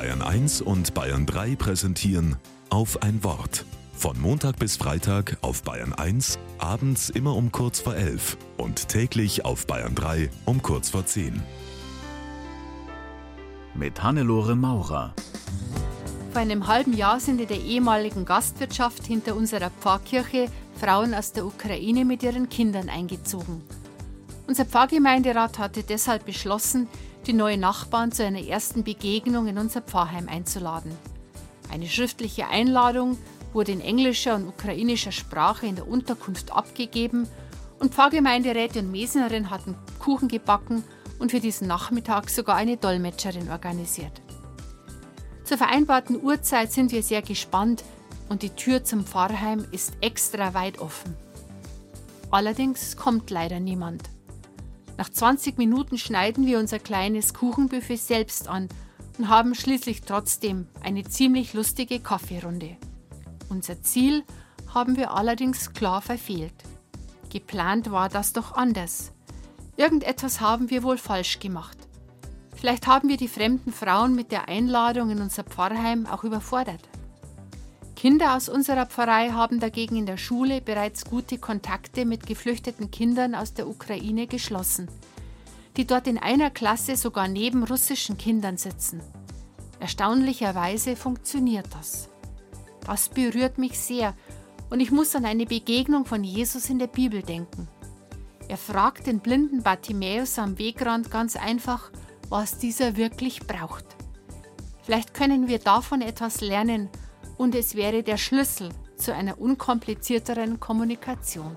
Bayern 1 und Bayern 3 präsentieren auf ein Wort. Von Montag bis Freitag auf Bayern 1, abends immer um kurz vor 11 und täglich auf Bayern 3 um kurz vor 10. Mit Hannelore Maurer. Vor einem halben Jahr sind in der ehemaligen Gastwirtschaft hinter unserer Pfarrkirche Frauen aus der Ukraine mit ihren Kindern eingezogen. Unser Pfarrgemeinderat hatte deshalb beschlossen, die neuen Nachbarn zu einer ersten Begegnung in unser Pfarrheim einzuladen. Eine schriftliche Einladung wurde in englischer und ukrainischer Sprache in der Unterkunft abgegeben und Pfarrgemeinderäte und Mesnerin hatten Kuchen gebacken und für diesen Nachmittag sogar eine Dolmetscherin organisiert. Zur vereinbarten Uhrzeit sind wir sehr gespannt und die Tür zum Pfarrheim ist extra weit offen. Allerdings kommt leider niemand. Nach 20 Minuten schneiden wir unser kleines Kuchenbuffet selbst an und haben schließlich trotzdem eine ziemlich lustige Kaffeerunde. Unser Ziel haben wir allerdings klar verfehlt. Geplant war das doch anders. Irgendetwas haben wir wohl falsch gemacht. Vielleicht haben wir die fremden Frauen mit der Einladung in unser Pfarrheim auch überfordert. Kinder aus unserer Pfarrei haben dagegen in der Schule bereits gute Kontakte mit geflüchteten Kindern aus der Ukraine geschlossen, die dort in einer Klasse sogar neben russischen Kindern sitzen. Erstaunlicherweise funktioniert das. Das berührt mich sehr und ich muss an eine Begegnung von Jesus in der Bibel denken. Er fragt den blinden Bartimäus am Wegrand ganz einfach, was dieser wirklich braucht. Vielleicht können wir davon etwas lernen und es wäre der Schlüssel zu einer unkomplizierteren Kommunikation.